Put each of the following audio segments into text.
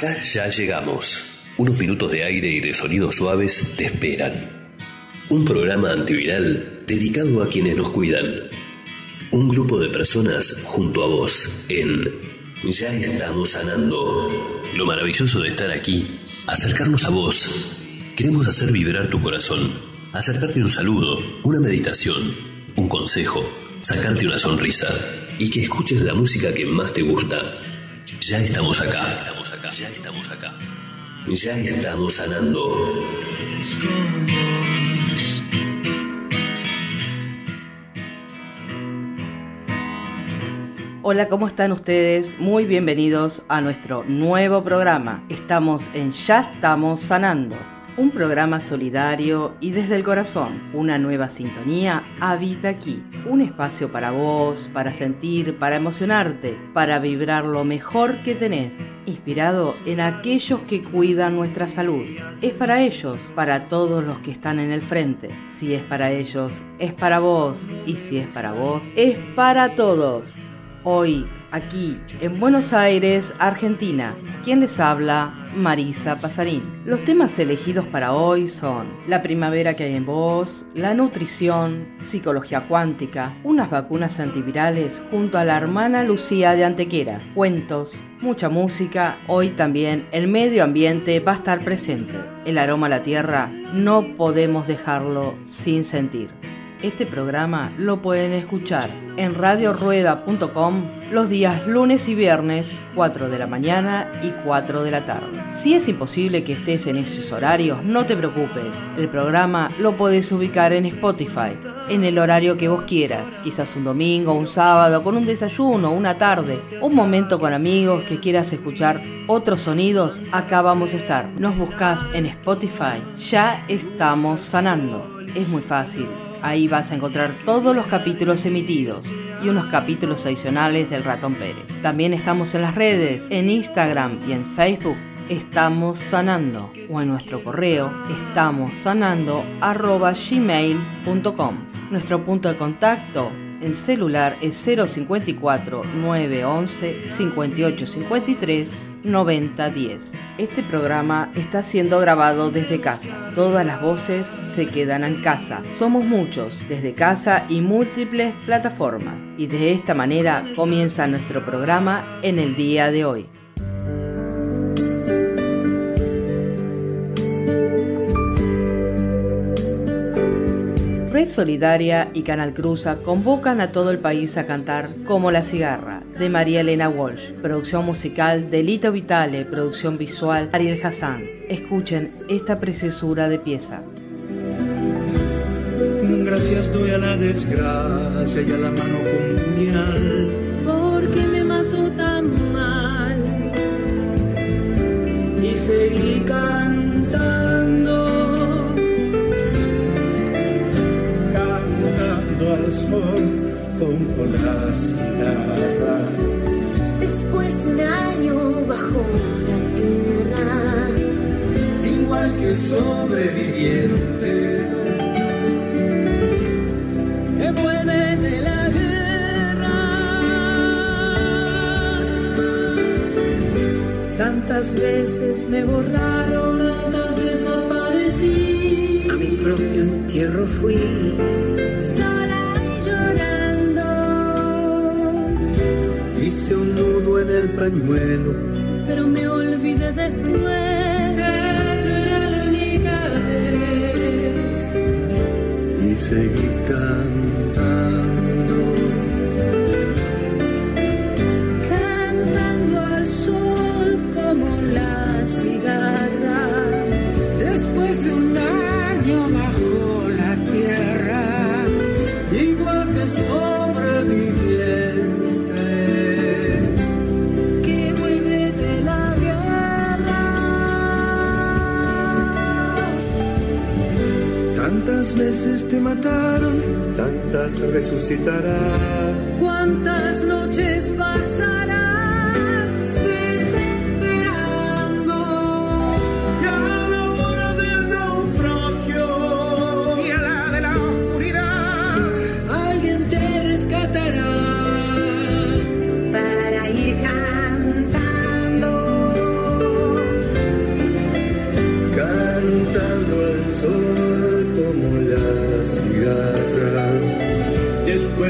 Acá ya llegamos. Unos minutos de aire y de sonidos suaves te esperan. Un programa antiviral dedicado a quienes nos cuidan. Un grupo de personas junto a vos en Ya estamos sanando. Lo maravilloso de estar aquí, acercarnos a vos. Queremos hacer vibrar tu corazón, acercarte un saludo, una meditación, un consejo, sacarte una sonrisa y que escuches la música que más te gusta. Ya estamos acá, estamos acá, ya estamos acá. Ya estamos sanando. Hola, ¿cómo están ustedes? Muy bienvenidos a nuestro nuevo programa. Estamos en Ya estamos sanando un programa solidario y desde el corazón. Una nueva sintonía habita aquí. Un espacio para vos, para sentir, para emocionarte, para vibrar lo mejor que tenés. Inspirado en aquellos que cuidan nuestra salud. Es para ellos, para todos los que están en el frente. Si es para ellos, es para vos. Y si es para vos, es para todos. Hoy, aquí, en Buenos Aires, Argentina. ¿Quién les habla? Marisa Pasarín. Los temas elegidos para hoy son la primavera que hay en vos, la nutrición, psicología cuántica, unas vacunas antivirales junto a la hermana Lucía de Antequera, cuentos, mucha música, hoy también el medio ambiente va a estar presente. El aroma a la tierra no podemos dejarlo sin sentir. Este programa lo pueden escuchar en radiorueda.com los días lunes y viernes 4 de la mañana y 4 de la tarde. Si es imposible que estés en esos horarios, no te preocupes. El programa lo puedes ubicar en Spotify, en el horario que vos quieras, quizás un domingo, un sábado, con un desayuno, una tarde, un momento con amigos que quieras escuchar otros sonidos, acá vamos a estar. Nos buscas en Spotify. Ya estamos sanando. Es muy fácil Ahí vas a encontrar todos los capítulos emitidos y unos capítulos adicionales del Ratón Pérez. También estamos en las redes, en Instagram y en Facebook. Estamos sanando o en nuestro correo estamos sanando gmail.com. Nuestro punto de contacto en celular es 054 911 5853 9010. Este programa está siendo grabado desde casa. Todas las voces se quedan en casa. Somos muchos, desde casa y múltiples plataformas. Y de esta manera comienza nuestro programa en el día de hoy. Red Solidaria y Canal Cruza convocan a todo el país a cantar Como la cigarra, de María Elena Walsh, producción musical de Lito Vitale, producción visual Ariel Hassan. Escuchen esta preciosura de pieza. Gracias doy a la desgracia y a la mano con puñal. Porque me mató tan mal. Y seguí cantando al sol como la cigarra. Después de un año bajo la tierra, igual que sobreviviente, que vuelve de la guerra. Tantas veces me borraron, tantas desaparecí, a mi propio entierro fui llorando. Hice un nudo en el pañuelo, pero me olvidé después. Era la única vez. Y seguí cantando. Mataron, tantas resucitarás. ¿Cuántas noches pasarás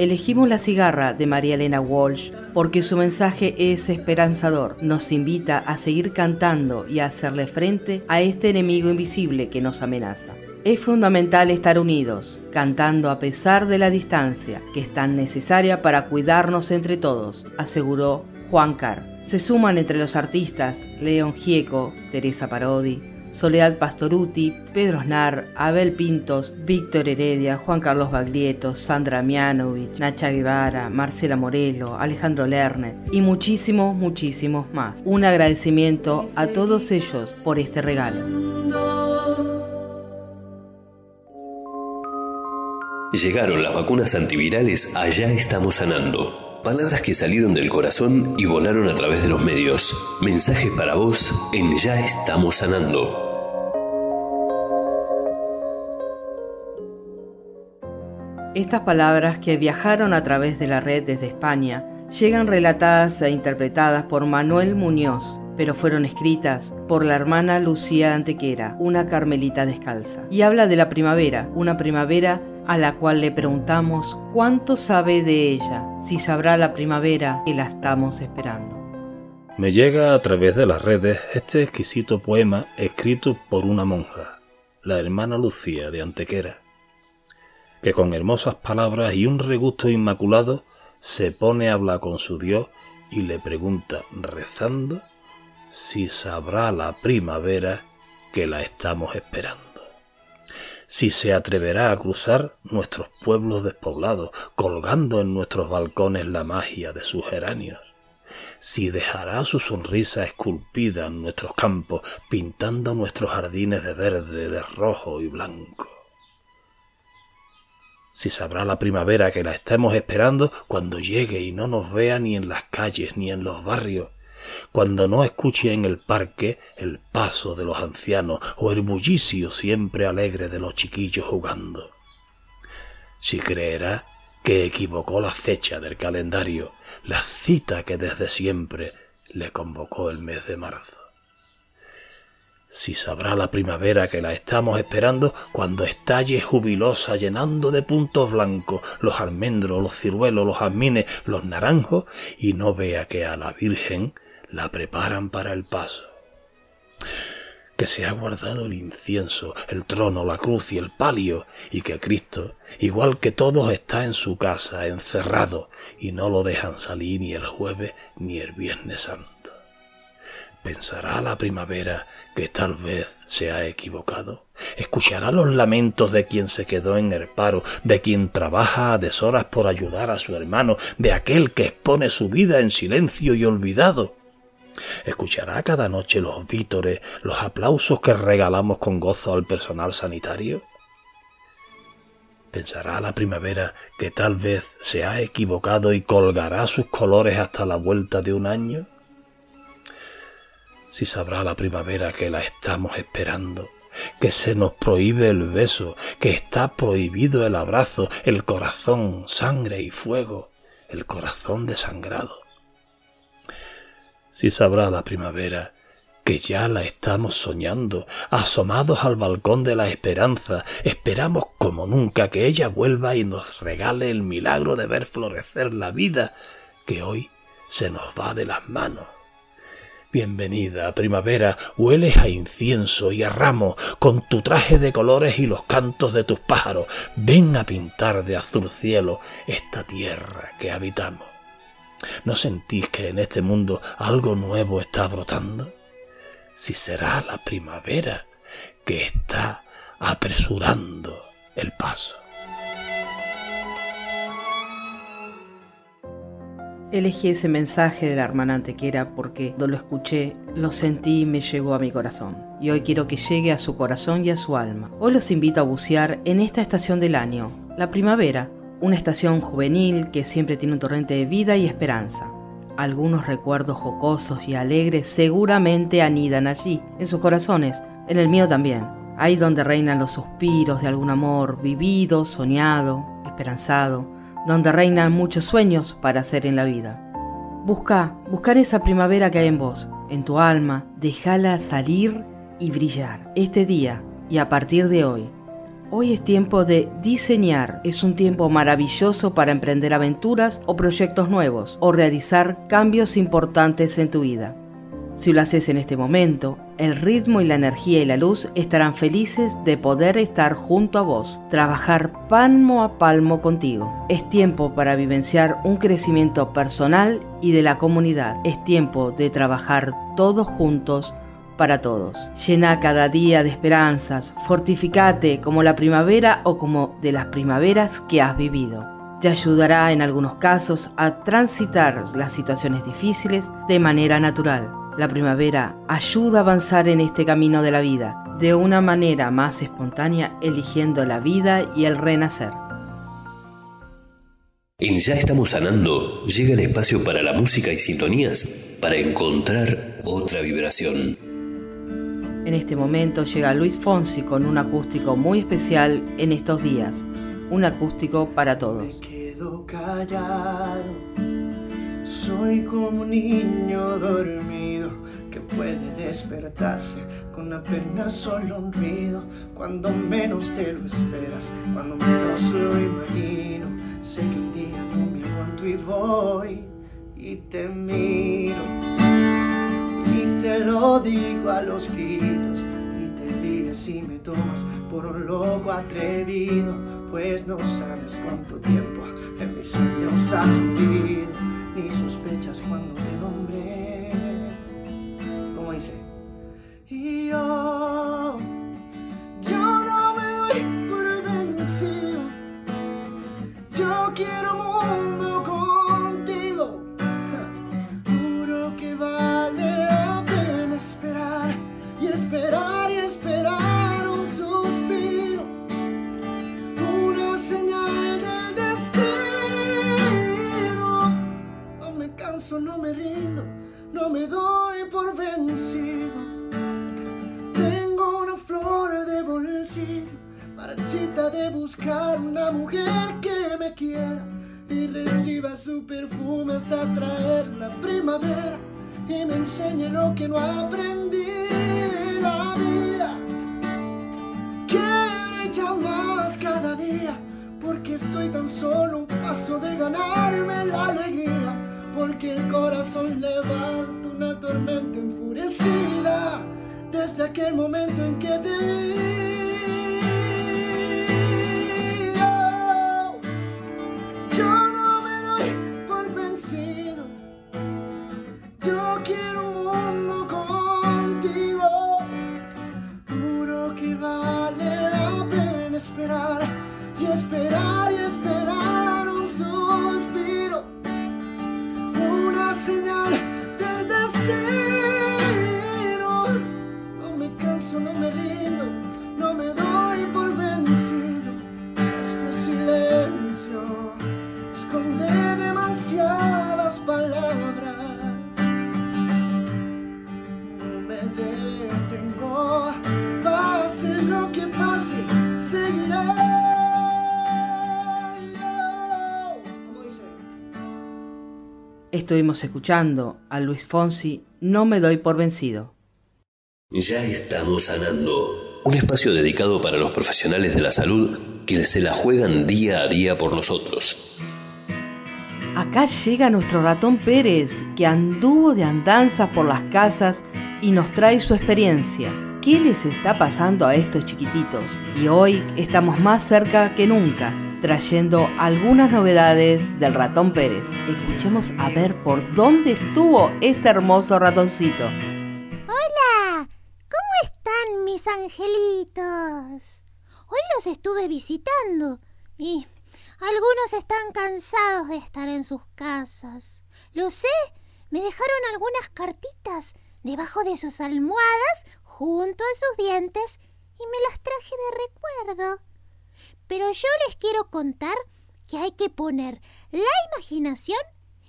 Elegimos la cigarra de María Elena Walsh porque su mensaje es esperanzador. Nos invita a seguir cantando y a hacerle frente a este enemigo invisible que nos amenaza. Es fundamental estar unidos, cantando a pesar de la distancia, que es tan necesaria para cuidarnos entre todos, aseguró Juan Carr. Se suman entre los artistas León Gieco, Teresa Parodi, Soledad Pastoruti, Pedro Snar, Abel Pintos, Víctor Heredia, Juan Carlos Baglietto, Sandra Mianovich, Nacha Guevara, Marcela Morelo, Alejandro Lerner y muchísimos, muchísimos más. Un agradecimiento a todos ellos por este regalo. Llegaron las vacunas antivirales Allá estamos sanando. Palabras que salieron del corazón y volaron a través de los medios. Mensajes para vos en Ya estamos sanando. Estas palabras que viajaron a través de la red desde España llegan relatadas e interpretadas por Manuel Muñoz, pero fueron escritas por la hermana Lucía Antequera, una carmelita descalza. Y habla de la primavera, una primavera a la cual le preguntamos cuánto sabe de ella, si sabrá la primavera que la estamos esperando. Me llega a través de las redes este exquisito poema escrito por una monja, la hermana Lucía de Antequera que con hermosas palabras y un regusto inmaculado se pone a hablar con su Dios y le pregunta, rezando, si sabrá la primavera que la estamos esperando. Si se atreverá a cruzar nuestros pueblos despoblados, colgando en nuestros balcones la magia de sus geranios. Si dejará su sonrisa esculpida en nuestros campos, pintando nuestros jardines de verde, de rojo y blanco si sabrá la primavera que la estemos esperando cuando llegue y no nos vea ni en las calles ni en los barrios, cuando no escuche en el parque el paso de los ancianos o el bullicio siempre alegre de los chiquillos jugando. Si creerá que equivocó la fecha del calendario, la cita que desde siempre le convocó el mes de marzo si sabrá la primavera que la estamos esperando cuando estalle jubilosa llenando de puntos blancos los almendros, los ciruelos, los jazmines, los naranjos y no vea que a la Virgen la preparan para el paso. Que se ha guardado el incienso, el trono, la cruz y el palio, y que Cristo, igual que todos, está en su casa, encerrado, y no lo dejan salir ni el jueves ni el viernes santo. ¿Pensará la primavera que tal vez se ha equivocado? ¿Escuchará los lamentos de quien se quedó en el paro, de quien trabaja a deshoras por ayudar a su hermano, de aquel que expone su vida en silencio y olvidado? ¿Escuchará cada noche los vítores, los aplausos que regalamos con gozo al personal sanitario? ¿Pensará la primavera que tal vez se ha equivocado y colgará sus colores hasta la vuelta de un año? si sabrá la primavera que la estamos esperando, que se nos prohíbe el beso, que está prohibido el abrazo, el corazón, sangre y fuego, el corazón desangrado. Si sabrá la primavera que ya la estamos soñando, asomados al balcón de la esperanza, esperamos como nunca que ella vuelva y nos regale el milagro de ver florecer la vida que hoy se nos va de las manos. Bienvenida, primavera, hueles a incienso y a ramo, con tu traje de colores y los cantos de tus pájaros. Ven a pintar de azul cielo esta tierra que habitamos. ¿No sentís que en este mundo algo nuevo está brotando? Si será la primavera que está apresurando el paso. Elegí ese mensaje de la hermana Antequera porque cuando lo escuché, lo sentí y me llegó a mi corazón. Y hoy quiero que llegue a su corazón y a su alma. Hoy los invito a bucear en esta estación del año, la primavera, una estación juvenil que siempre tiene un torrente de vida y esperanza. Algunos recuerdos jocosos y alegres seguramente anidan allí, en sus corazones, en el mío también. Ahí donde reinan los suspiros de algún amor vivido, soñado, esperanzado donde reinan muchos sueños para hacer en la vida. Busca, buscar esa primavera que hay en vos, en tu alma, déjala salir y brillar este día y a partir de hoy. Hoy es tiempo de diseñar. Es un tiempo maravilloso para emprender aventuras o proyectos nuevos o realizar cambios importantes en tu vida. Si lo haces en este momento, el ritmo y la energía y la luz estarán felices de poder estar junto a vos, trabajar palmo a palmo contigo. Es tiempo para vivenciar un crecimiento personal y de la comunidad. Es tiempo de trabajar todos juntos para todos. Llena cada día de esperanzas, fortificate como la primavera o como de las primaveras que has vivido. Te ayudará en algunos casos a transitar las situaciones difíciles de manera natural la primavera ayuda a avanzar en este camino de la vida de una manera más espontánea, eligiendo la vida y el renacer. En Ya estamos sanando, llega el espacio para la música y sintonías para encontrar otra vibración. En este momento llega Luis Fonsi con un acústico muy especial en estos días, un acústico para todos. Me quedo callado, soy como un niño dormido que puede despertarse con apenas solo un ruido cuando menos te lo esperas, cuando menos lo imagino. Sé que un día no me aguanto y voy y te miro te lo digo a los gritos y te ríes si me tomas por un loco atrevido, pues no sabes cuánto tiempo en mis sueños has vivido, ni sospechas cuando te nombré. Como dice, y yo, yo no me doy por vencido, yo quiero un esperar y esperar un suspiro, una señal del destino. No me canso, no me rindo, no me doy por vencido. Tengo una flor de bolsillo, marchita de buscar una mujer que me quiera y reciba su perfume hasta traer la primavera y me enseñe lo que no aprendí la vida. Quiero echar más cada día porque estoy tan solo un paso de ganarme la alegría porque el corazón levanta una tormenta enfurecida desde aquel momento en que te. Estuvimos escuchando a Luis Fonsi, No me doy por vencido. Ya estamos sanando. Un espacio dedicado para los profesionales de la salud que se la juegan día a día por nosotros. Acá llega nuestro ratón Pérez, que anduvo de andanzas por las casas y nos trae su experiencia. ¿Qué les está pasando a estos chiquititos? Y hoy estamos más cerca que nunca, trayendo algunas novedades del ratón Pérez. Escuchemos a ver por dónde estuvo este hermoso ratoncito. Hola, ¿cómo están mis angelitos? Hoy los estuve visitando y algunos están cansados de estar en sus casas. Lo sé, me dejaron algunas cartitas debajo de sus almohadas junto a sus dientes y me las traje de recuerdo. Pero yo les quiero contar que hay que poner la imaginación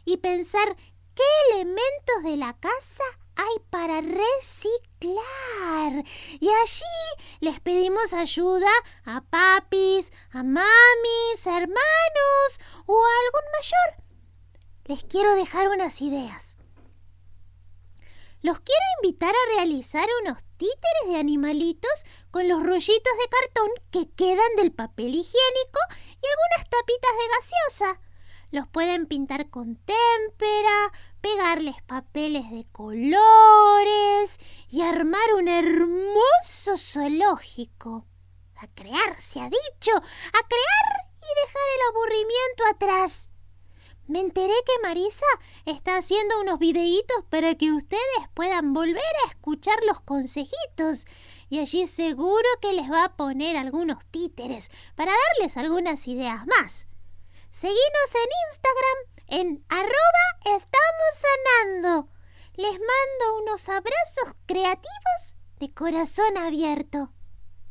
y pensar qué elementos de la casa hay para reciclar. Y allí les pedimos ayuda a papis, a mamis, hermanos o a algún mayor. Les quiero dejar unas ideas. Los quiero invitar a realizar unos títeres de animalitos con los rollitos de cartón que quedan del papel higiénico y algunas tapitas de gaseosa. Los pueden pintar con témpera, pegarles papeles de colores y armar un hermoso zoológico. A crear, se ha dicho, a crear y dejar el aburrimiento atrás. Me enteré que Marisa está haciendo unos videitos para que ustedes puedan volver a escuchar los consejitos. Y allí seguro que les va a poner algunos títeres para darles algunas ideas más. Seguinos en Instagram en arroba estamos sanando. Les mando unos abrazos creativos de corazón abierto.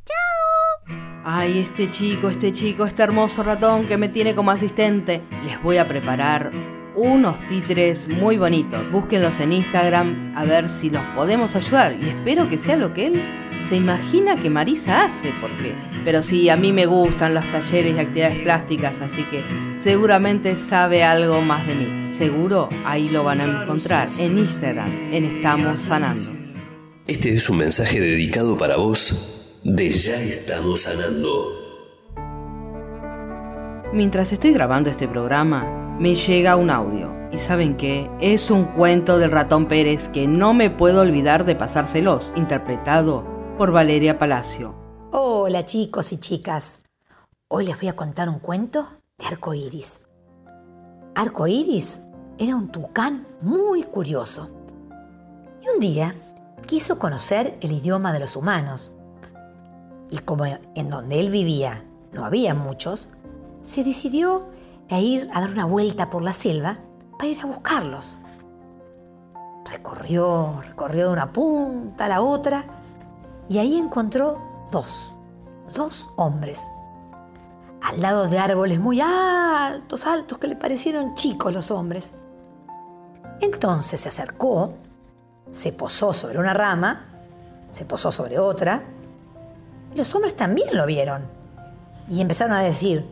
¡Chao! Ay, este chico, este chico, este hermoso ratón que me tiene como asistente. Les voy a preparar unos títeres muy bonitos. Búsquenlos en Instagram a ver si los podemos ayudar. Y espero que sea lo que él se imagina que Marisa hace, porque. Pero sí, a mí me gustan los talleres y actividades plásticas, así que seguramente sabe algo más de mí. Seguro ahí lo van a encontrar en Instagram, en Estamos Sanando. Este es un mensaje dedicado para vos de Ya estamos sanando. Mientras estoy grabando este programa, me llega un audio. ¿Y saben qué? Es un cuento del ratón Pérez que no me puedo olvidar de pasárselos, interpretado por Valeria Palacio. Hola chicos y chicas. Hoy les voy a contar un cuento de Arco Iris. Arco Iris era un tucán muy curioso. Y un día quiso conocer el idioma de los humanos. Y como en donde él vivía no había muchos, se decidió a ir a dar una vuelta por la selva para ir a buscarlos. Recorrió, recorrió de una punta a la otra y ahí encontró dos, dos hombres, al lado de árboles muy altos, altos, que le parecieron chicos los hombres. Entonces se acercó, se posó sobre una rama, se posó sobre otra, y los hombres también lo vieron. Y empezaron a decir,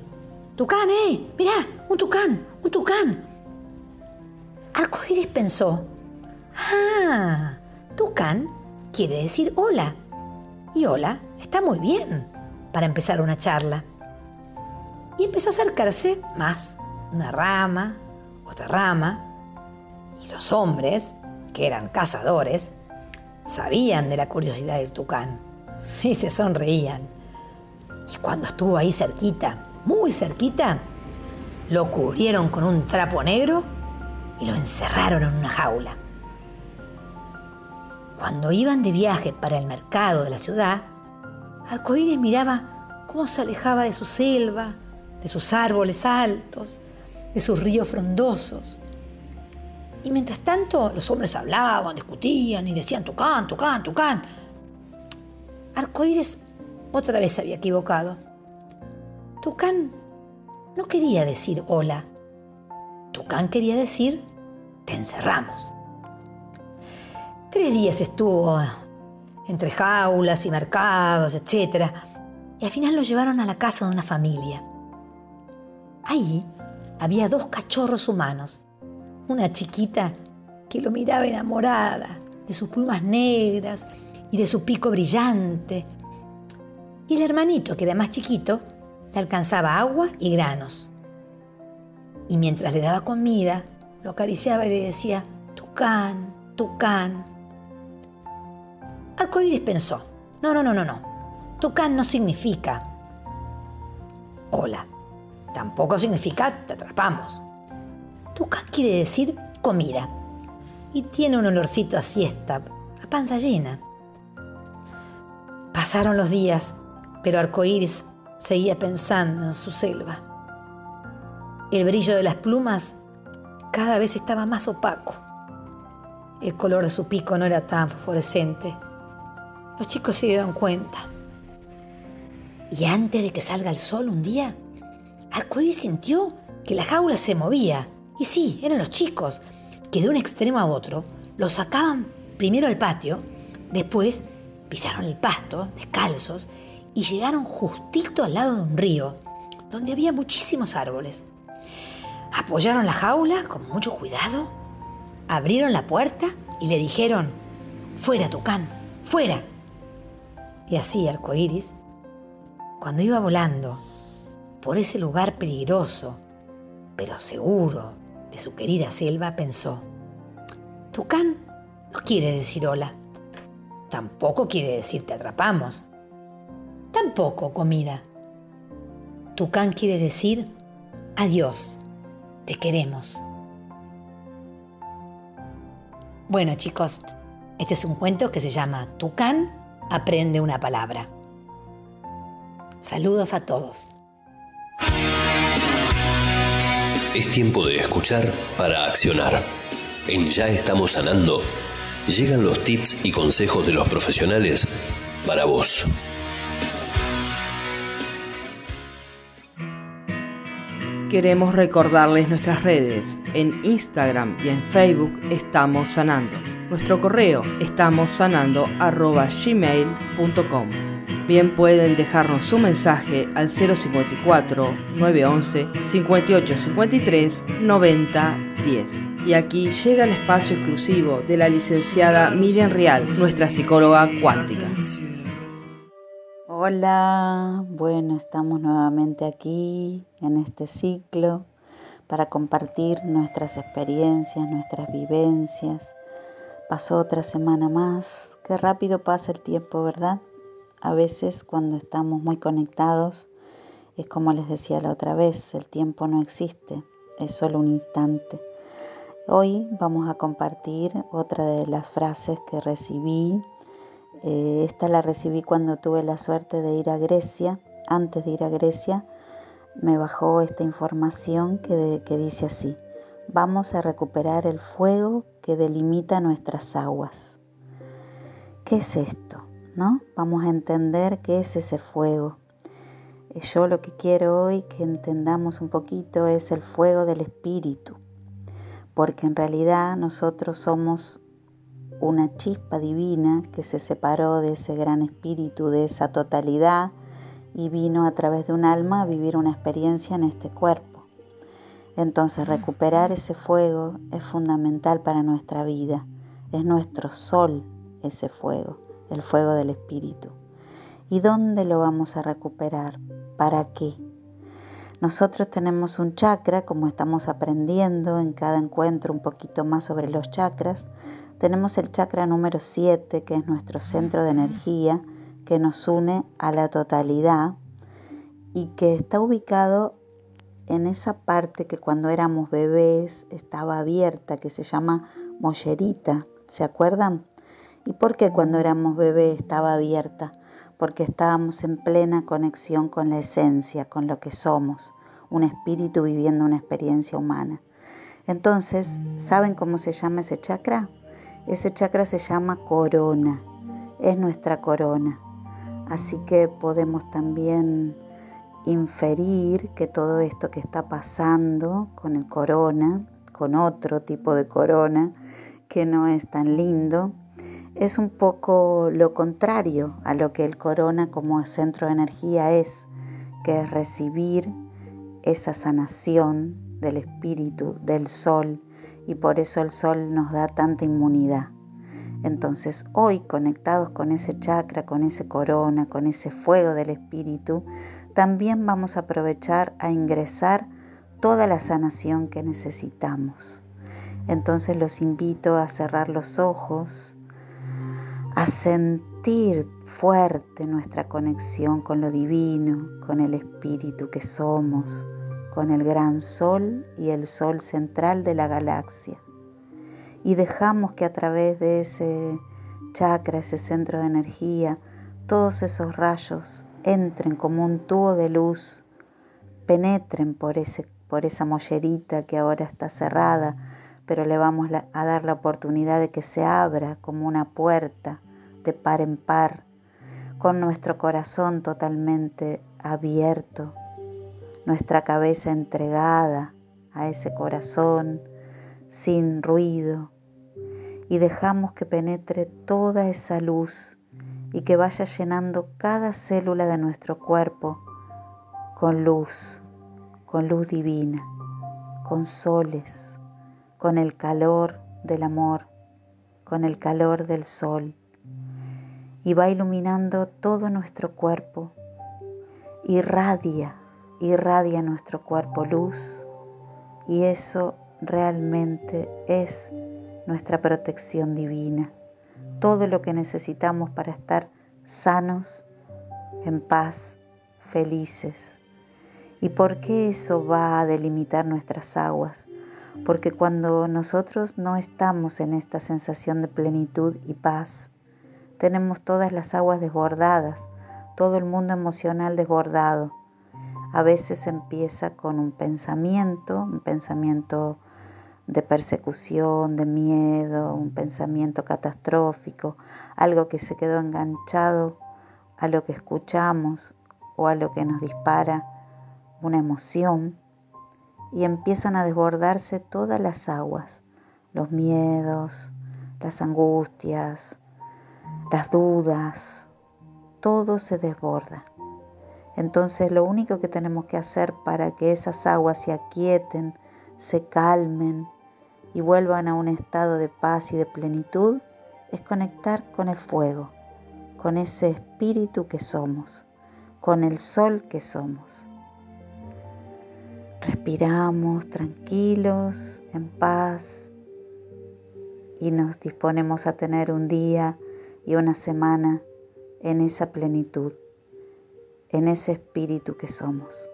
Tucán, eh, mirá, un tucán, un tucán. Arcoíris pensó, ah, tucán quiere decir hola. Y hola está muy bien para empezar una charla. Y empezó a acercarse más, una rama, otra rama. Y los hombres, que eran cazadores, sabían de la curiosidad del tucán y se sonreían. Y cuando estuvo ahí cerquita, muy cerquita, lo cubrieron con un trapo negro y lo encerraron en una jaula. Cuando iban de viaje para el mercado de la ciudad, Arcoíris miraba cómo se alejaba de su selva, de sus árboles altos, de sus ríos frondosos. Y mientras tanto, los hombres hablaban, discutían y decían tucán, tucán, tucán. Arcoíris otra vez se había equivocado. Tucán no quería decir hola. Tucán quería decir te encerramos. Tres días estuvo entre jaulas y mercados, etc. Y al final lo llevaron a la casa de una familia. Ahí había dos cachorros humanos. Una chiquita que lo miraba enamorada de sus plumas negras y de su pico brillante. Y el hermanito, que era más chiquito, le alcanzaba agua y granos. Y mientras le daba comida, lo acariciaba y le decía, Tucán, Tucán. Arcoíris pensó, no, no, no, no, no. Tucán no significa hola. Tampoco significa te atrapamos. Tucán quiere decir comida. Y tiene un olorcito a siesta, a panza llena. Pasaron los días, pero Arcoíris seguía pensando en su selva. El brillo de las plumas cada vez estaba más opaco. El color de su pico no era tan fosforescente. Los chicos se dieron cuenta. Y antes de que salga el sol un día, Arcoíris sintió que la jaula se movía. Y sí, eran los chicos, que de un extremo a otro los sacaban primero al patio, después pisaron el pasto, descalzos, y llegaron justito al lado de un río, donde había muchísimos árboles. Apoyaron la jaula con mucho cuidado, abrieron la puerta y le dijeron, fuera, Tucán, fuera. Y así Arcoiris, cuando iba volando por ese lugar peligroso, pero seguro de su querida selva, pensó, Tucán no quiere decir hola, tampoco quiere decir te atrapamos, tampoco comida. Tucán quiere decir adiós, te queremos. Bueno chicos, este es un cuento que se llama Tucán aprende una palabra. Saludos a todos. Es tiempo de escuchar para accionar. En Ya estamos sanando, llegan los tips y consejos de los profesionales para vos. Queremos recordarles nuestras redes. En Instagram y en Facebook estamos sanando. Nuestro correo estamos sanando. Bien pueden dejarnos su mensaje al 054 911 5853 90 10. Y aquí llega el espacio exclusivo de la licenciada Miriam Rial, nuestra psicóloga cuántica. Hola, bueno, estamos nuevamente aquí en este ciclo para compartir nuestras experiencias, nuestras vivencias. Pasó otra semana más, qué rápido pasa el tiempo, ¿verdad? A veces cuando estamos muy conectados, es como les decía la otra vez, el tiempo no existe, es solo un instante. Hoy vamos a compartir otra de las frases que recibí eh, esta la recibí cuando tuve la suerte de ir a Grecia. Antes de ir a Grecia me bajó esta información que, que dice así, vamos a recuperar el fuego que delimita nuestras aguas. ¿Qué es esto? ¿No? Vamos a entender qué es ese fuego. Eh, yo lo que quiero hoy que entendamos un poquito es el fuego del espíritu, porque en realidad nosotros somos una chispa divina que se separó de ese gran espíritu, de esa totalidad y vino a través de un alma a vivir una experiencia en este cuerpo. Entonces recuperar ese fuego es fundamental para nuestra vida. Es nuestro sol ese fuego, el fuego del espíritu. ¿Y dónde lo vamos a recuperar? ¿Para qué? Nosotros tenemos un chakra, como estamos aprendiendo en cada encuentro un poquito más sobre los chakras, tenemos el chakra número 7, que es nuestro centro de energía, que nos une a la totalidad y que está ubicado en esa parte que cuando éramos bebés estaba abierta, que se llama mollerita. ¿Se acuerdan? ¿Y por qué cuando éramos bebés estaba abierta? Porque estábamos en plena conexión con la esencia, con lo que somos, un espíritu viviendo una experiencia humana. Entonces, ¿saben cómo se llama ese chakra? Ese chakra se llama corona, es nuestra corona. Así que podemos también inferir que todo esto que está pasando con el corona, con otro tipo de corona que no es tan lindo, es un poco lo contrario a lo que el corona como centro de energía es, que es recibir esa sanación del espíritu, del sol, y por eso el sol nos da tanta inmunidad. Entonces hoy conectados con ese chakra, con ese corona, con ese fuego del espíritu, también vamos a aprovechar a ingresar toda la sanación que necesitamos. Entonces los invito a cerrar los ojos, a sentir fuerte nuestra conexión con lo divino, con el espíritu que somos, con el gran sol y el sol central de la galaxia. Y dejamos que a través de ese chakra, ese centro de energía, todos esos rayos entren como un tubo de luz, penetren por, ese, por esa mollerita que ahora está cerrada, pero le vamos a dar la oportunidad de que se abra como una puerta de par en par, con nuestro corazón totalmente abierto nuestra cabeza entregada a ese corazón sin ruido y dejamos que penetre toda esa luz y que vaya llenando cada célula de nuestro cuerpo con luz, con luz divina, con soles, con el calor del amor, con el calor del sol y va iluminando todo nuestro cuerpo. Irradia, irradia nuestro cuerpo luz y eso realmente es nuestra protección divina. Todo lo que necesitamos para estar sanos, en paz, felices. ¿Y por qué eso va a delimitar nuestras aguas? Porque cuando nosotros no estamos en esta sensación de plenitud y paz, tenemos todas las aguas desbordadas, todo el mundo emocional desbordado. A veces empieza con un pensamiento, un pensamiento de persecución, de miedo, un pensamiento catastrófico, algo que se quedó enganchado a lo que escuchamos o a lo que nos dispara una emoción y empiezan a desbordarse todas las aguas, los miedos, las angustias, las dudas, todo se desborda. Entonces lo único que tenemos que hacer para que esas aguas se aquieten, se calmen y vuelvan a un estado de paz y de plenitud es conectar con el fuego, con ese espíritu que somos, con el sol que somos. Respiramos tranquilos, en paz y nos disponemos a tener un día y una semana en esa plenitud, en ese espíritu que somos.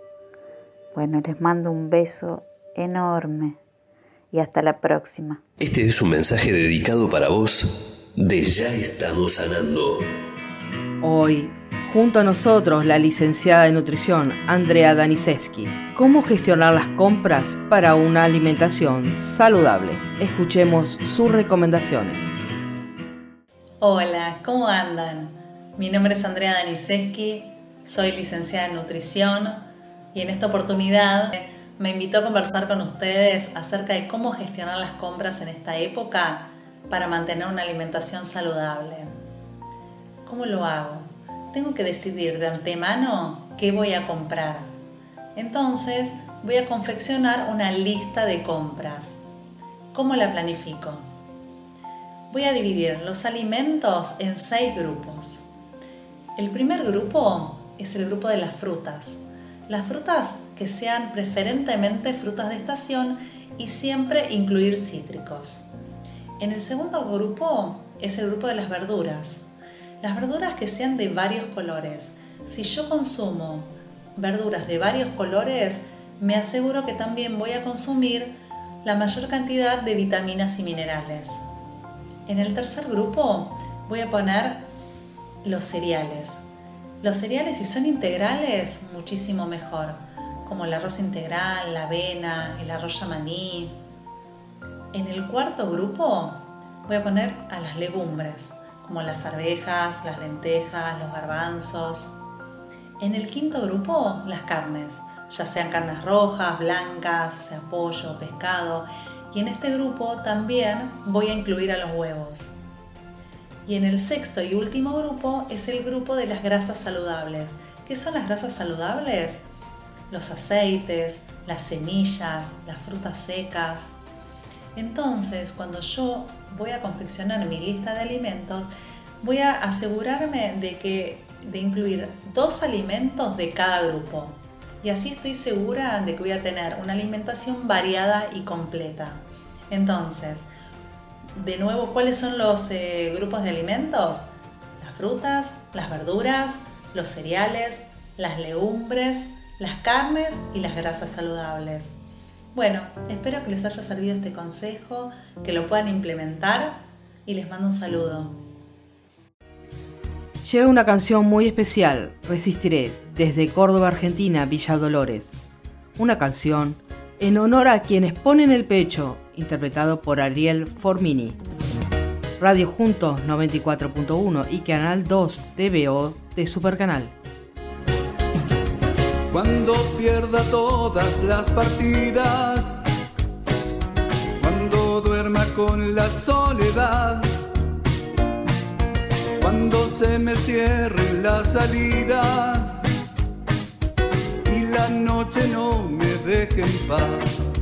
Bueno, les mando un beso enorme y hasta la próxima. Este es un mensaje dedicado para vos de Ya estamos sanando. Hoy, junto a nosotros, la licenciada de nutrición Andrea Daniseski. ¿Cómo gestionar las compras para una alimentación saludable? Escuchemos sus recomendaciones. Hola, ¿cómo andan? Mi nombre es Andrea Daniseski, soy licenciada en nutrición y en esta oportunidad me invitó a conversar con ustedes acerca de cómo gestionar las compras en esta época para mantener una alimentación saludable. ¿Cómo lo hago? Tengo que decidir de antemano qué voy a comprar. Entonces voy a confeccionar una lista de compras. ¿Cómo la planifico? Voy a dividir los alimentos en seis grupos. El primer grupo es el grupo de las frutas. Las frutas que sean preferentemente frutas de estación y siempre incluir cítricos. En el segundo grupo es el grupo de las verduras. Las verduras que sean de varios colores. Si yo consumo verduras de varios colores, me aseguro que también voy a consumir la mayor cantidad de vitaminas y minerales. En el tercer grupo voy a poner los cereales. Los cereales, si son integrales, muchísimo mejor, como el arroz integral, la avena, el arroz yamaní. En el cuarto grupo voy a poner a las legumbres, como las arvejas, las lentejas, los garbanzos. En el quinto grupo, las carnes, ya sean carnes rojas, blancas, sea pollo, pescado. Y en este grupo también voy a incluir a los huevos. Y en el sexto y último grupo es el grupo de las grasas saludables. ¿Qué son las grasas saludables? Los aceites, las semillas, las frutas secas. Entonces, cuando yo voy a confeccionar mi lista de alimentos, voy a asegurarme de que de incluir dos alimentos de cada grupo. Y así estoy segura de que voy a tener una alimentación variada y completa. Entonces, de nuevo, ¿cuáles son los eh, grupos de alimentos? Las frutas, las verduras, los cereales, las legumbres, las carnes y las grasas saludables. Bueno, espero que les haya servido este consejo, que lo puedan implementar y les mando un saludo. Llega una canción muy especial, Resistiré, desde Córdoba, Argentina, Villa Dolores. Una canción en honor a quienes ponen el pecho, interpretado por Ariel Formini. Radio Juntos 94.1 y Canal 2 TVO de Supercanal. Cuando pierda todas las partidas, cuando duerma con la soledad, cuando se me cierren las salidas la noche no me deje en paz.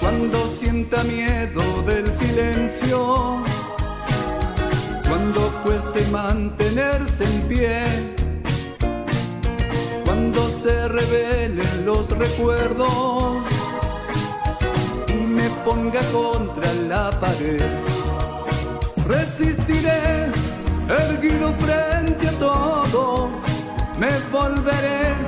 Cuando sienta miedo del silencio, cuando cueste mantenerse en pie, cuando se revelen los recuerdos y me ponga contra la pared, resistiré erguido frente a todo, me volveré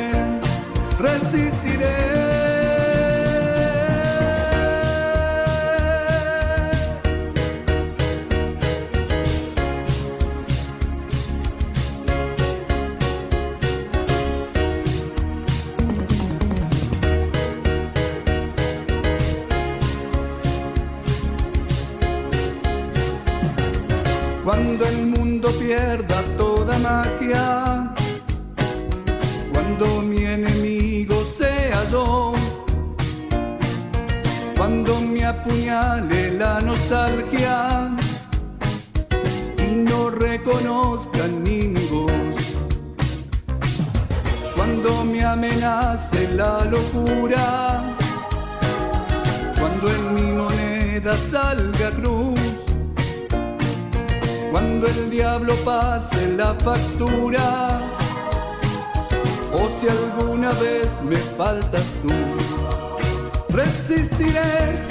resistiré. Cuando el mundo pierda toda magia, cuando apuñale la nostalgia. Y no reconozca ni voz, cuando me amenace la locura, cuando en mi moneda salga cruz. Cuando el diablo pase la factura. O si alguna vez me faltas tú. Resistiré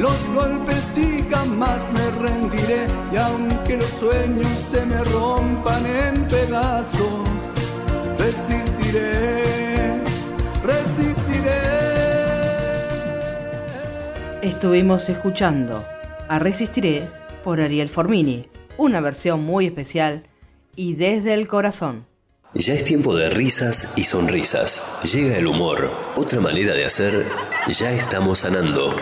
los golpes y jamás me rendiré. Y aunque los sueños se me rompan en pedazos, resistiré, resistiré. Estuvimos escuchando a Resistiré por Ariel Formini, una versión muy especial y desde el corazón. Ya es tiempo de risas y sonrisas. Llega el humor. Otra manera de hacer, ya estamos sanando.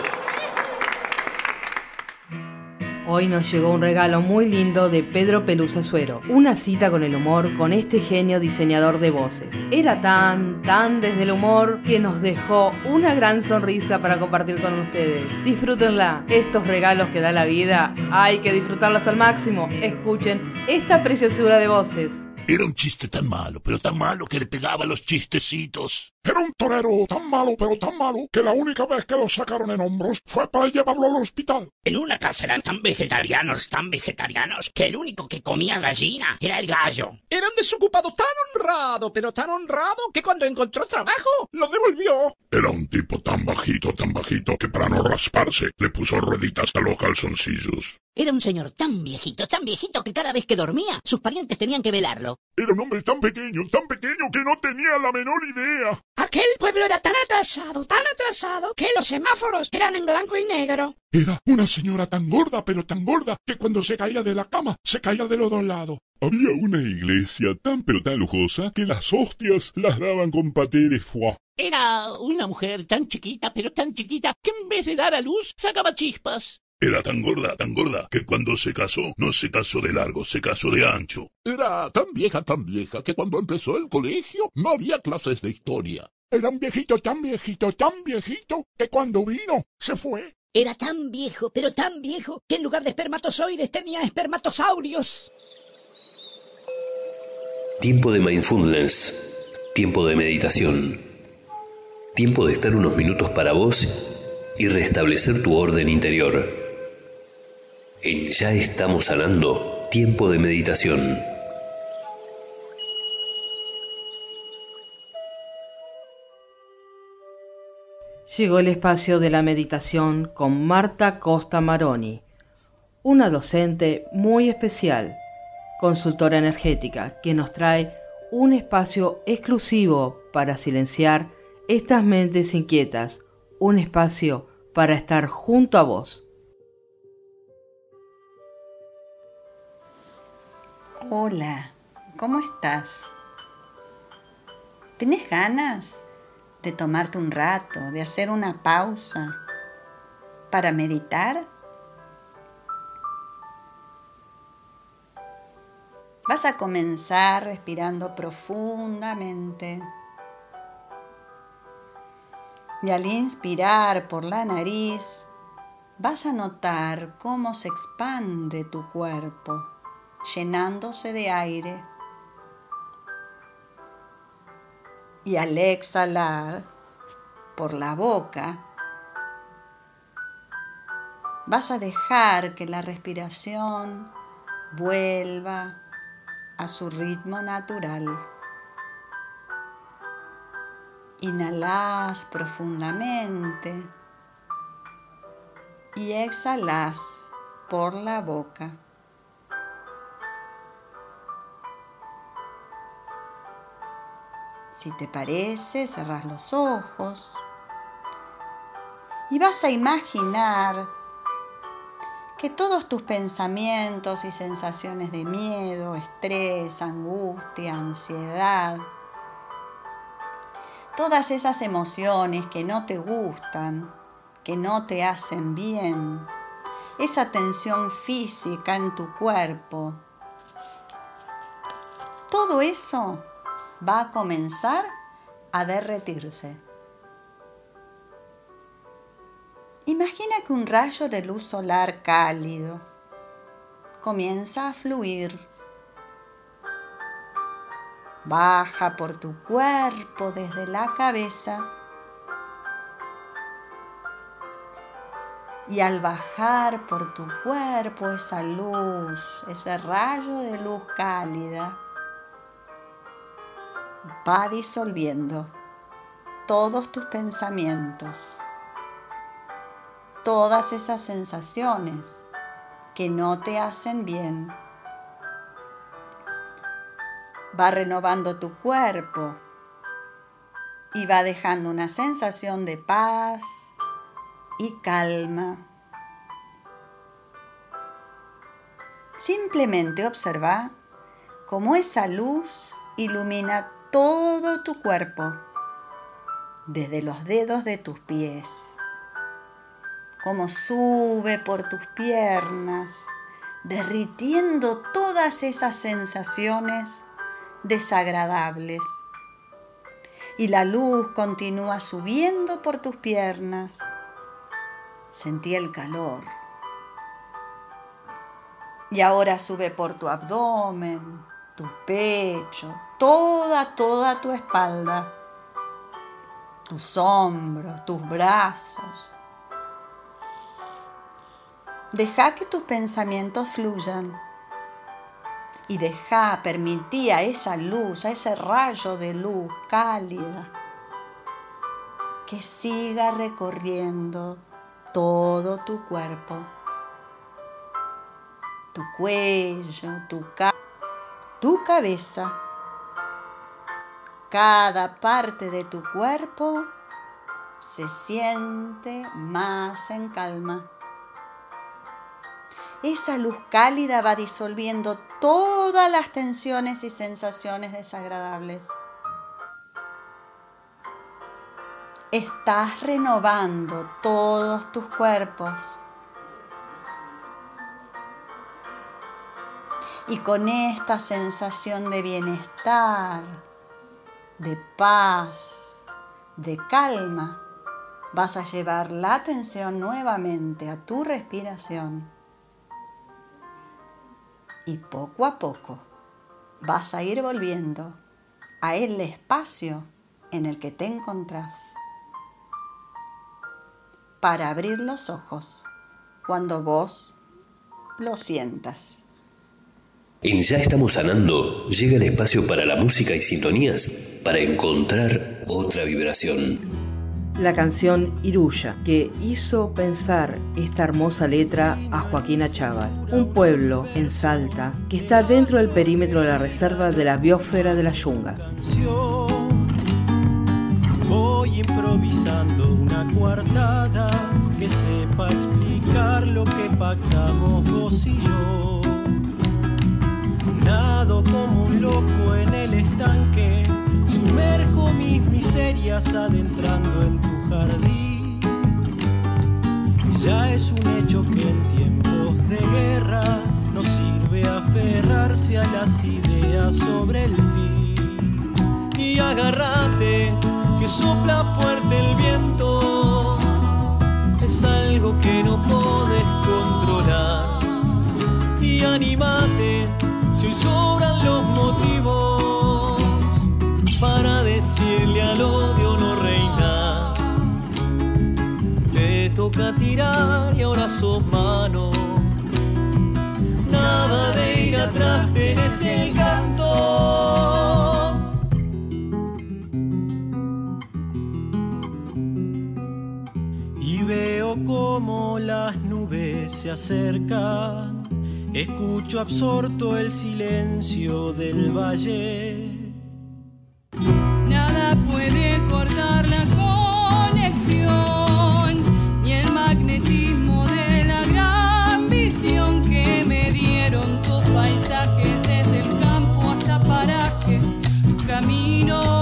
Hoy nos llegó un regalo muy lindo de Pedro Pelusa Suero, una cita con el humor con este genio diseñador de voces. Era tan, tan desde el humor que nos dejó una gran sonrisa para compartir con ustedes. Disfrútenla, estos regalos que da la vida, hay que disfrutarlos al máximo. Escuchen esta preciosura de voces. Era un chiste tan malo, pero tan malo que le pegaba los chistecitos. Era un torero tan malo, pero tan malo, que la única vez que lo sacaron en hombros fue para llevarlo al hospital. En una casa eran tan vegetarianos, tan vegetarianos, que el único que comía gallina era el gallo. Era un desocupado tan honrado, pero tan honrado, que cuando encontró trabajo, lo devolvió. Era un tipo tan bajito, tan bajito, que para no rasparse le puso rueditas a los calzoncillos. Era un señor tan viejito, tan viejito, que cada vez que dormía, sus parientes tenían que velarlo. Era un hombre tan pequeño, tan pequeño, que no tenía la menor idea. Aquel pueblo era tan atrasado, tan atrasado, que los semáforos eran en blanco y negro. Era una señora tan gorda, pero tan gorda, que cuando se caía de la cama, se caía de los dos lados. Había una iglesia tan pero tan lujosa que las hostias las daban con paté de foie. Era una mujer tan chiquita, pero tan chiquita, que en vez de dar a luz, sacaba chispas. Era tan gorda, tan gorda, que cuando se casó, no se casó de largo, se casó de ancho. Era tan vieja, tan vieja, que cuando empezó el colegio no había clases de historia. Era un viejito tan viejito, tan viejito, que cuando vino, se fue. Era tan viejo, pero tan viejo, que en lugar de espermatozoides tenía espermatosaurios. Tiempo de mindfulness. Tiempo de meditación. Tiempo de estar unos minutos para vos y restablecer tu orden interior. En Ya estamos sanando. Tiempo de meditación. Llegó el espacio de la meditación con Marta Costa Maroni, una docente muy especial, consultora energética, que nos trae un espacio exclusivo para silenciar estas mentes inquietas, un espacio para estar junto a vos. Hola, ¿cómo estás? ¿Tienes ganas de tomarte un rato, de hacer una pausa para meditar? Vas a comenzar respirando profundamente. Y al inspirar por la nariz, vas a notar cómo se expande tu cuerpo, llenándose de aire. Y al exhalar por la boca, vas a dejar que la respiración vuelva a su ritmo natural. Inhalas profundamente y exhalas por la boca. Si te parece, cerras los ojos. Y vas a imaginar que todos tus pensamientos y sensaciones de miedo, estrés, angustia, ansiedad, todas esas emociones que no te gustan, que no te hacen bien, esa tensión física en tu cuerpo, todo eso va a comenzar a derretirse. Imagina que un rayo de luz solar cálido comienza a fluir. Baja por tu cuerpo desde la cabeza. Y al bajar por tu cuerpo esa luz, ese rayo de luz cálida, va disolviendo todos tus pensamientos todas esas sensaciones que no te hacen bien. Va renovando tu cuerpo y va dejando una sensación de paz y calma. Simplemente observa cómo esa luz ilumina todo tu cuerpo, desde los dedos de tus pies cómo sube por tus piernas, derritiendo todas esas sensaciones desagradables. Y la luz continúa subiendo por tus piernas. Sentí el calor. Y ahora sube por tu abdomen, tu pecho, toda, toda tu espalda, tus hombros, tus brazos, Deja que tus pensamientos fluyan y deja, permití a esa luz, a ese rayo de luz cálida, que siga recorriendo todo tu cuerpo, tu cuello, tu, tu cabeza, cada parte de tu cuerpo se siente más en calma esa luz cálida va disolviendo todas las tensiones y sensaciones desagradables. Estás renovando todos tus cuerpos. Y con esta sensación de bienestar, de paz, de calma, vas a llevar la atención nuevamente a tu respiración y poco a poco vas a ir volviendo a el espacio en el que te encontrás para abrir los ojos cuando vos lo sientas. En Ya estamos sanando llega el espacio para la música y sintonías para encontrar otra vibración. la canción Iruya, que hizo pensar esta hermosa letra a Joaquín Achával, un pueblo en Salta que está dentro del perímetro de la reserva de la biosfera de las Yungas. Voy improvisando una cuartada que sepa explicar lo que pactamos vos y yo. Nado como un loco en el estanque, sumerjo mis miserias adentrando en tu jardín. Ya es un hecho que en tiempos de guerra no sirve aferrarse a las ideas sobre el fin. Y agárrate que sopla fuerte el viento, es algo que no podés controlar. Y animate hoy sobran los motivos para decirle al odio no reinas. Te toca tirar y ahora sos mano. Nada de ir atrás, tenés el canto. Y veo como las nubes se acercan. Escucho absorto el silencio del valle. Nada puede cortar la conexión, ni el magnetismo de la gran visión que me dieron tus paisajes desde el campo hasta parajes, tu camino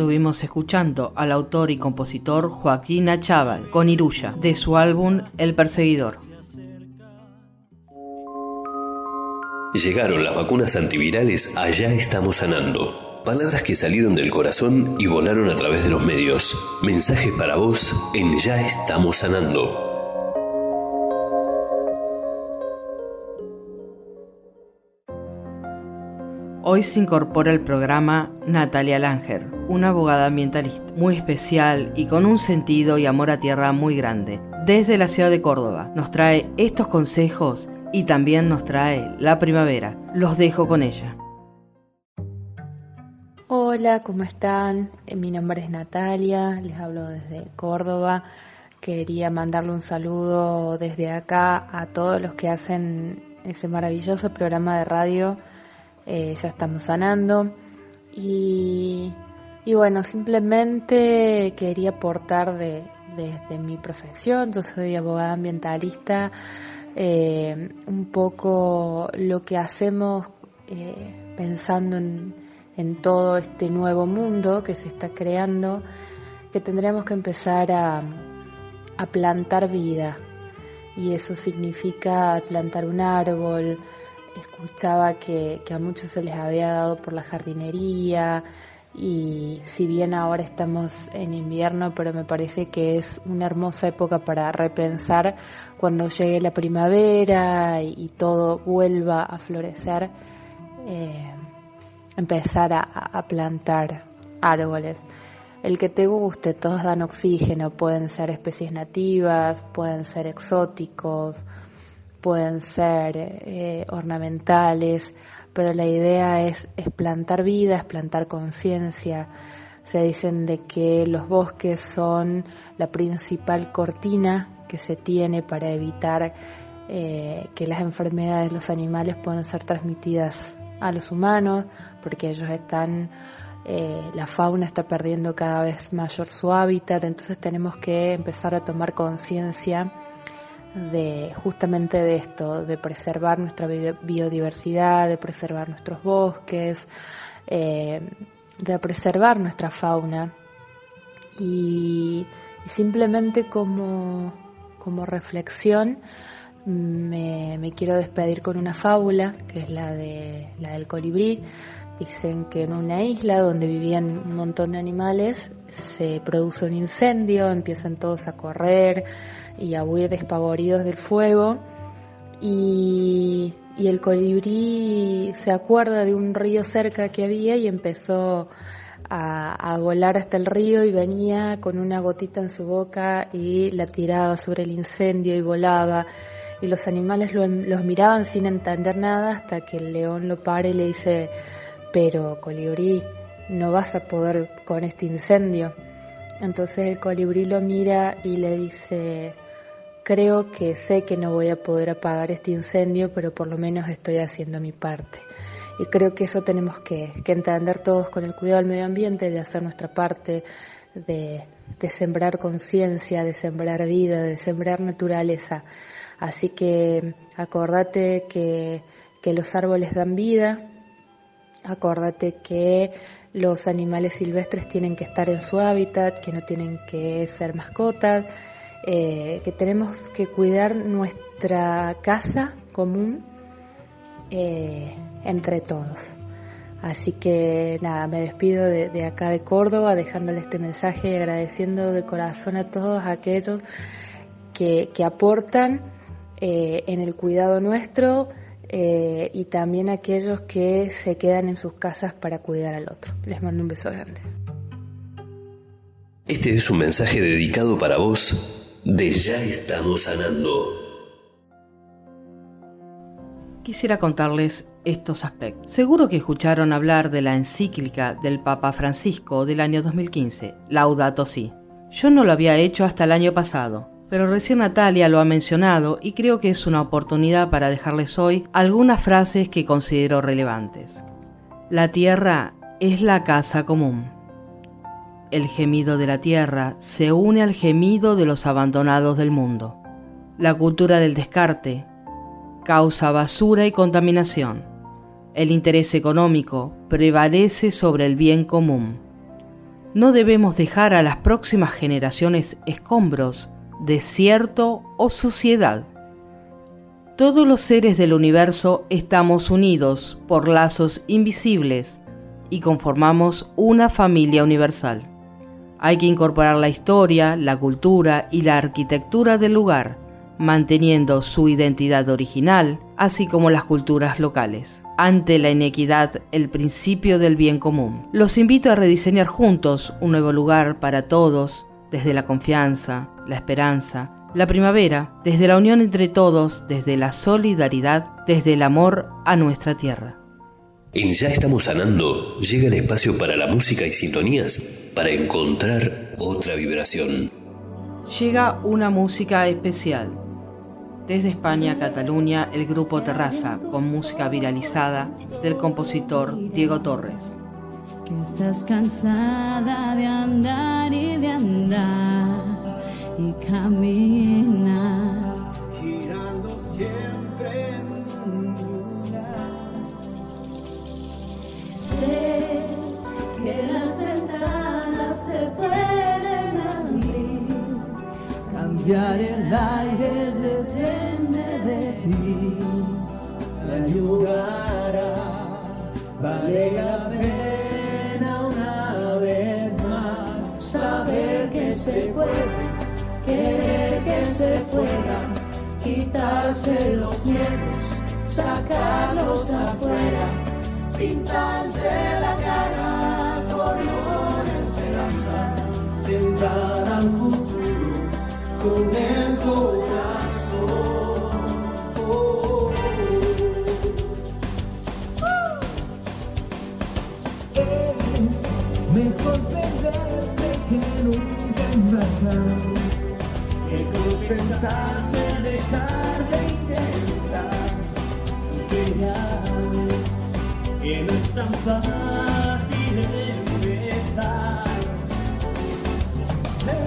Estuvimos escuchando al autor y compositor Joaquín Achával con Iruya de su álbum El Perseguidor. Llegaron las vacunas antivirales Allá estamos sanando. Palabras que salieron del corazón y volaron a través de los medios. Mensajes para vos en Ya estamos sanando. Hoy se incorpora al programa Natalia Langer, una abogada ambientalista muy especial y con un sentido y amor a tierra muy grande. Desde la ciudad de Córdoba nos trae estos consejos y también nos trae la primavera. Los dejo con ella. Hola, ¿cómo están? Eh, Mi nombre es Natalia, les hablo desde Córdoba. Quería mandarle un saludo desde acá a todos los que hacen ese maravilloso programa de radio. Eh, ya estamos sanando. Y, y bueno, simplemente quería aportar de, desde mi profesión, yo soy abogada ambientalista, eh, un poco lo que hacemos eh, pensando en, en todo este nuevo mundo que se está creando, que tendríamos que empezar a, a plantar vida. Y eso significa plantar un árbol. Escuchaba que, que a muchos se les había dado por la jardinería y si bien ahora estamos en invierno, pero me parece que es una hermosa época para repensar cuando llegue la primavera y, todo vuelva a florecer. eh, empezar a, a plantar árboles. El que te guste, todos dan oxígeno, pueden ser especies nativas, pueden ser exóticos, pueden ser eh, ornamentales, pero la idea es, plantar vida, es plantar conciencia. Se dicen de que los bosques son la principal cortina que se tiene para evitar eh, que las enfermedades de los animales puedan ser transmitidas a los humanos, porque ellos están, eh, la fauna está perdiendo cada vez mayor su hábitat, entonces tenemos que empezar a tomar conciencia de justamente de esto, de preservar nuestra biodiversidad, de preservar nuestros bosques, eh, de preservar nuestra fauna. Y, simplemente como, como reflexión me, me, quiero despedir con una fábula que es la de la del colibrí. Dicen que en una isla donde vivían un montón de animales se produce un incendio empiezan todos a correr y a huir despavoridos del fuego y, y el colibrí se acuerda de un río cerca que había y empezó a, volar hasta el río y venía con una gotita en su boca y la tiraba sobre el incendio y volaba y los animales los miraban sin entender nada hasta que el león lo para y le dice, pero colibrí, no vas a poder con este incendio. Entonces el colibrí lo mira y le dice, creo que sé que no voy a poder apagar este incendio, pero por lo menos estoy haciendo mi parte. Y creo que eso tenemos que, entender todos con el cuidado del medio ambiente, de hacer nuestra parte, de, sembrar conciencia, de sembrar vida, de sembrar naturaleza. Así que acordate que, que los árboles dan vida, acordate que los animales silvestres tienen que estar en su hábitat, que no tienen que ser mascotas, eh, que tenemos que cuidar nuestra casa común eh, entre todos. Así que nada, me despido de, acá de Córdoba dejándole este mensaje y agradeciendo de corazón a todos aquellos que, aportan eh, en el cuidado nuestro eh, y también aquellos que se quedan en sus casas para cuidar al otro. Les mando un beso grande. Este es un mensaje dedicado para vos de Ya estamos sanando quisiera contarles estos aspectos. Seguro que escucharon hablar de la encíclica del Papa Francisco del año 2015, Laudato Si. Yo no lo había hecho hasta el año pasado, pero recién Natalia lo ha mencionado y creo que es una oportunidad para dejarles hoy algunas frases que considero relevantes. La tierra es la casa común. El gemido de la tierra se une al gemido de los abandonados del mundo. La cultura del descarte causa basura y contaminación. El interés económico prevalece sobre el bien común. No debemos dejar a las próximas generaciones escombros, desierto o suciedad. Todos los seres del universo estamos unidos por lazos invisibles y conformamos una familia universal. Hay que incorporar la historia, la cultura y la arquitectura del lugar manteniendo su identidad original, así como las culturas locales. Ante la inequidad, el principio del bien común. Los invito a rediseñar juntos un nuevo lugar para todos, desde la confianza, la esperanza, la primavera, desde la unión entre todos, desde la solidaridad, desde el amor a nuestra tierra. En Ya estamos sanando, llega el espacio para la música y sintonías para encontrar otra vibración. Llega una música especial desde España, Cataluña, el grupo Terraza, con música viralizada del compositor Diego Torres. Que estás cansada de andar y de andar y caminar. Girando siempre en un lugar. Sé que las ventanas se pueden abrir. Cambiar el aire depende de ti. Me ayudará, vale la pena que se puede, querer que se pueda, quitarse los miedos, sacarlos afuera, pintarse la cara con una esperanza, tentar al futuro con el corazón. Embarcar, que contentarse, dejar de intentar. Que que no es tan fácil empezar. Sé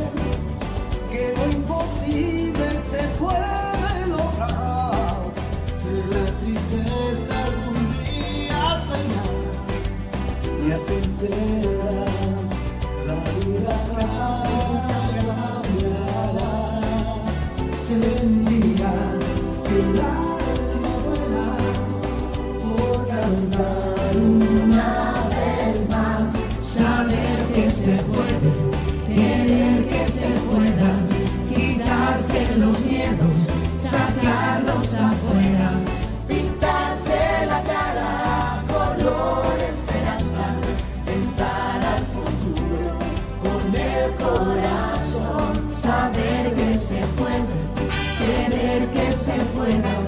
que lo imposible se puede lograr. Que la tristeza algún día vendrá y así se pueda,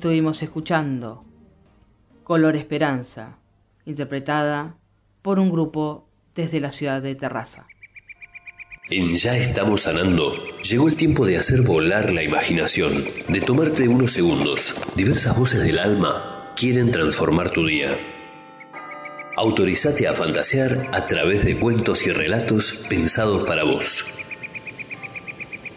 Estuvimos escuchando Color Esperanza, interpretada por un grupo desde la ciudad de Terraza. En Ya estamos sanando, llegó el tiempo de hacer volar la imaginación, de tomarte unos segundos. Diversas voces del alma quieren transformar tu día. Autorizate a fantasear a través de cuentos y relatos pensados para vos.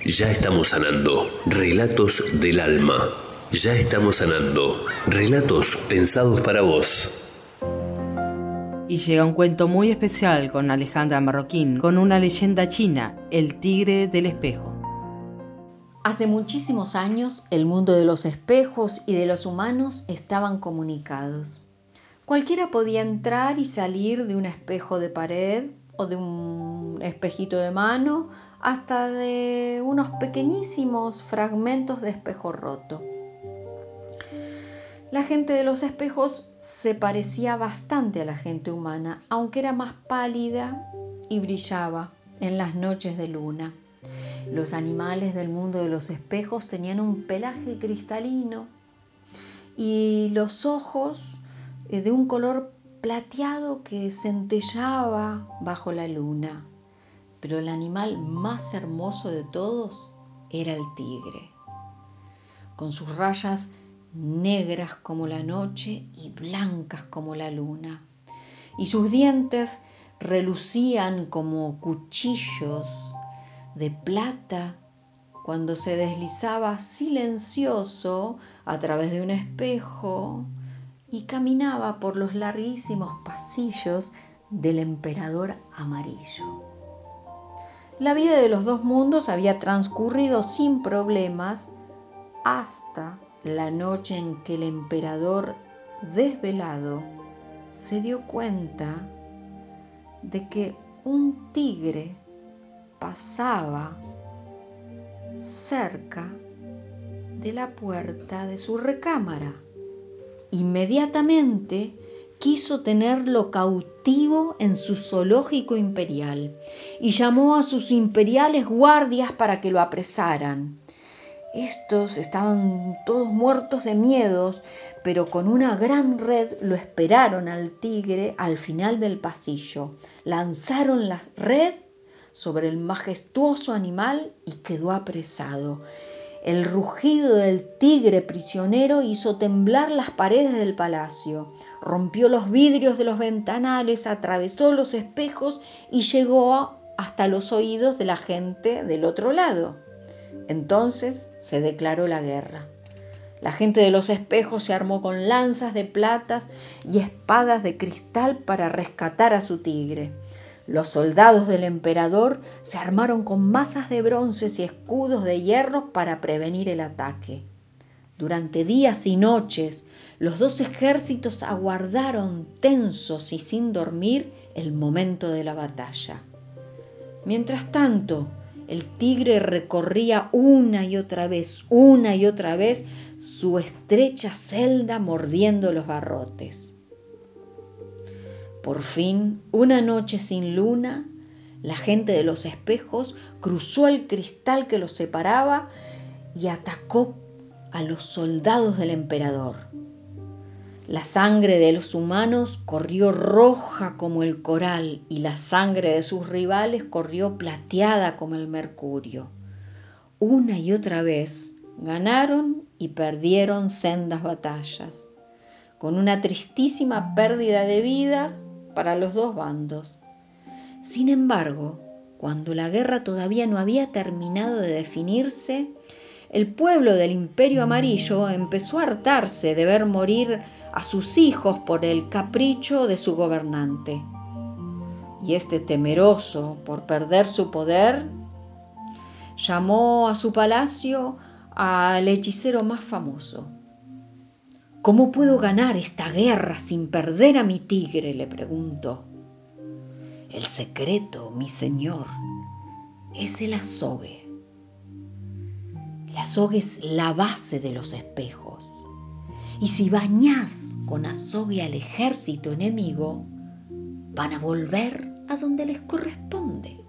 Ya estamos sanando, relatos del alma. Ya estamos sanando, relatos pensados para vos. Y llega un cuento muy especial con Alejandra Marroquín, con una leyenda china, el tigre del espejo. Hace muchísimos años el mundo de los espejos y de los humanos estaban comunicados. Cualquiera podía entrar y salir de un espejo de pared o de un espejito de mano hasta de unos pequeñísimos fragmentos de espejo roto. La gente de los espejos se parecía bastante a la gente humana, aunque era más pálida y brillaba en las noches de luna. Los animales del mundo de los espejos tenían un pelaje cristalino y los ojos eh, de un color plateado que centellaba bajo la luna. Pero el animal más hermoso de todos era el tigre, con sus rayas negras como la noche y blancas como la luna, y sus dientes relucían como cuchillos de plata cuando se deslizaba silencioso a través de un espejo y caminaba por los larguísimos pasillos del emperador amarillo. La vida de los dos mundos había transcurrido sin problemas hasta la noche en que el emperador desvelado se dio cuenta de que un tigre pasaba cerca de la puerta de su recámara. Inmediatamente quiso tenerlo cautivo en su zoológico imperial y llamó a sus imperiales guardias para que lo apresaran. Estos estaban todos muertos de miedos, pero con una gran red lo esperaron al tigre al final del pasillo. Lanzaron la red sobre el majestuoso animal y quedó apresado. El rugido del tigre prisionero hizo temblar las paredes del palacio, rompió los vidrios de los ventanales, atravesó los espejos y llegó hasta los oídos de la gente del otro lado. Entonces se declaró la guerra. La gente de los espejos se armó con lanzas de platas y espadas de cristal para rescatar a su tigre. Los soldados del emperador se armaron con masas de bronces y escudos de hierro para prevenir el ataque. Durante días y noches, los dos ejércitos aguardaron tensos y sin dormir el momento de la batalla. Mientras tanto, el tigre recorría una y otra vez, una y otra vez su estrecha celda mordiendo los barrotes. Por fin, una noche sin luna, la gente de los espejos cruzó el cristal que los separaba y atacó a los soldados del emperador. La sangre de los humanos corrió roja como el coral y la sangre de sus rivales corrió plateada como el mercurio. Una y otra vez ganaron y perdieron sendas batallas, con una tristísima pérdida de vidas para los dos bandos. Sin embargo, cuando la guerra todavía no había terminado de definirse, el pueblo del Imperio Amarillo empezó a hartarse de ver morir a sus hijos por el capricho de su gobernante. Y este temeroso por perder su poder, llamó a su palacio al hechicero más famoso. ¿Cómo puedo ganar esta guerra sin perder a mi tigre? le preguntó. El secreto, mi señor, es el azogue. El azogue es la base de los espejos. Y si bañás con azogue al ejército enemigo, van a volver a donde les corresponde.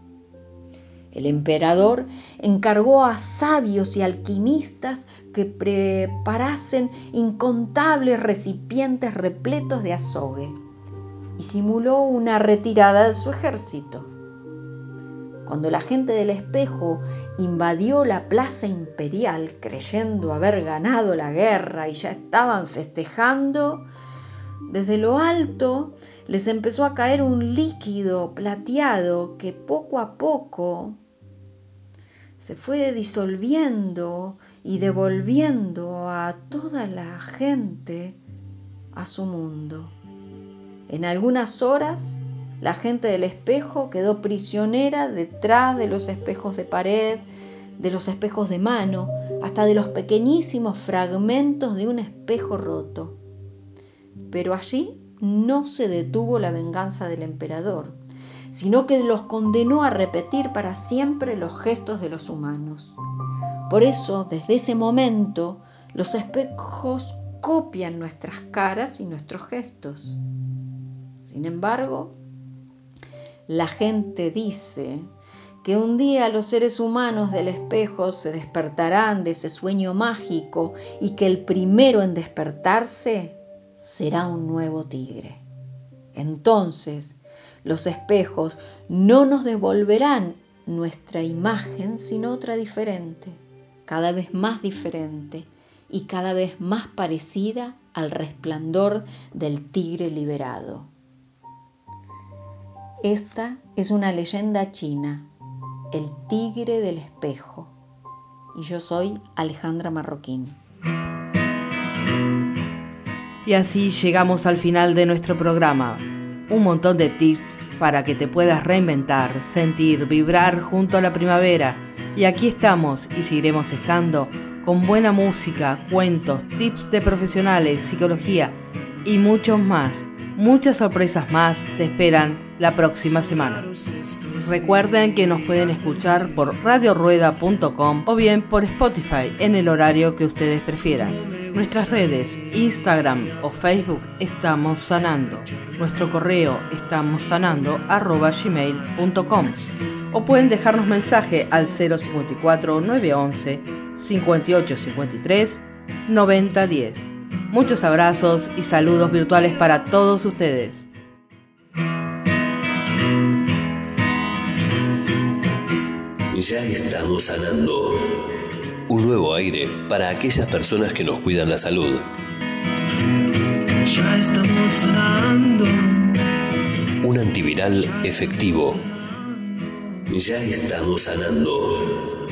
El emperador encargó a sabios y alquimistas que preparasen incontables recipientes repletos de azogue y simuló una retirada de su ejército. Cuando la gente del espejo invadió la plaza imperial creyendo haber ganado la guerra y ya estaban festejando, desde lo alto les empezó a caer un líquido plateado que poco a poco se fue disolviendo y devolviendo a toda la gente a su mundo. En algunas horas, la gente del espejo quedó prisionera detrás de los espejos de pared, de los espejos de mano, hasta de los pequeñísimos fragmentos de un espejo roto. Pero allí no se detuvo la venganza del emperador, sino que los condenó a repetir para siempre los gestos de los humanos. Por eso, desde ese momento, los espejos copian nuestras caras y nuestros gestos. Sin embargo, la gente dice que un día los seres humanos del espejo se despertarán de ese sueño mágico y que el primero en despertarse será un nuevo tigre. Entonces, los espejos no nos devolverán nuestra imagen, sino otra diferente, cada vez más diferente y cada vez más parecida al resplandor del tigre liberado. Esta es una leyenda china, el tigre del espejo. Y yo soy Alejandra Marroquín. Y así llegamos al final de nuestro programa. Un montón de tips para que te puedas reinventar, sentir, vibrar junto a la primavera. Y aquí estamos y seguiremos estando con buena música, cuentos, tips de profesionales, psicología y muchos más. Muchas sorpresas más te esperan la próxima semana. Recuerden que nos pueden escuchar por radiorueda.com o bien por Spotify en el horario que ustedes prefieran. Nuestras redes, Instagram o Facebook, estamos sanando. Nuestro correo estamos sanando gmail.com o pueden dejarnos mensaje al 054 911 5853 9010. Muchos abrazos y saludos virtuales para todos ustedes. Ya estamos sanando. Un nuevo aire para aquellas personas que nos cuidan la salud. Ya estamos sanando. Un antiviral efectivo. Ya estamos sanando.